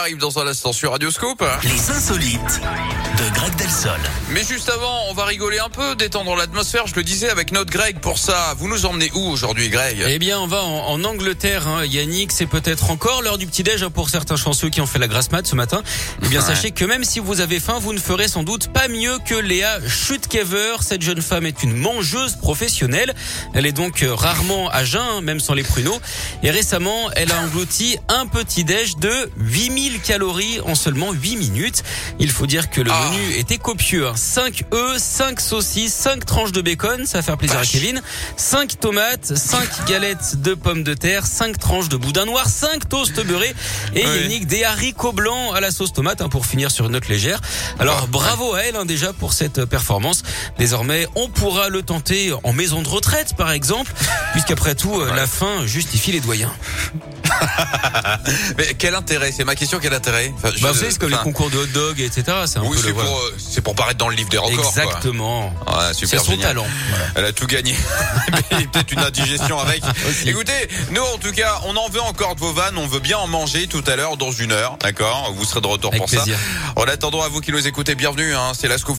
arrive dans un instant sur Radioscope. Les insolites Mais juste avant, on va rigoler un peu, détendre l'atmosphère, je le disais, avec notre Greg. Pour ça, vous nous emmenez où aujourd'hui, Greg? Eh bien, on va en, en Angleterre, hein. Yannick. C'est peut-être encore l'heure du petit-déj hein, pour certains chanceux qui ont fait la grasse mat ce matin. Eh bien, Ouais. sachez que même si vous avez faim, vous ne ferez sans doute pas mieux que Léa Schutkever. Cette jeune femme est une mangeuse professionnelle. Elle est donc euh, rarement à jeun, hein, même sans les pruneaux. Et récemment, elle a englouti un petit-déj de 8000 calories en seulement 8 minutes. Il faut dire que le Ah. menu était copieux. hein. 5 œufs, 5 saucisses, 5 tranches de bacon, ça va faire plaisir à Kevin. 5 tomates, 5 galettes de pommes de terre, 5 tranches de boudin noir, 5 toasts beurrés et. Yannick des haricots blancs à la sauce tomate hein, pour finir sur une note légère. Alors Ah, bravo à elle hein, déjà pour cette performance. Désormais, on pourra le tenter en maison de retraite par exemple, puisqu'après tout, euh, la faim justifie les doyens. Mais quel intérêt? C'est ma question, quel intérêt? Enfin, je- Bah, vous savez, c'est comme les concours de hot dog, etc. C'est Oui, c'est pour, euh, c'est pour paraître dans le livre des records. Exactement. Ouais, C'est son talent. Voilà. Elle a tout gagné. Peut-être une indigestion avec. Écoutez, nous en tout cas, on en veut encore de vos vannes. On veut bien en manger tout à l'heure dans une heure. D'accord? Vous serez de retour Avec pour plaisir. ça. En attendant, à vous qui nous écoutez, bienvenue. Hein, c'est la scoop.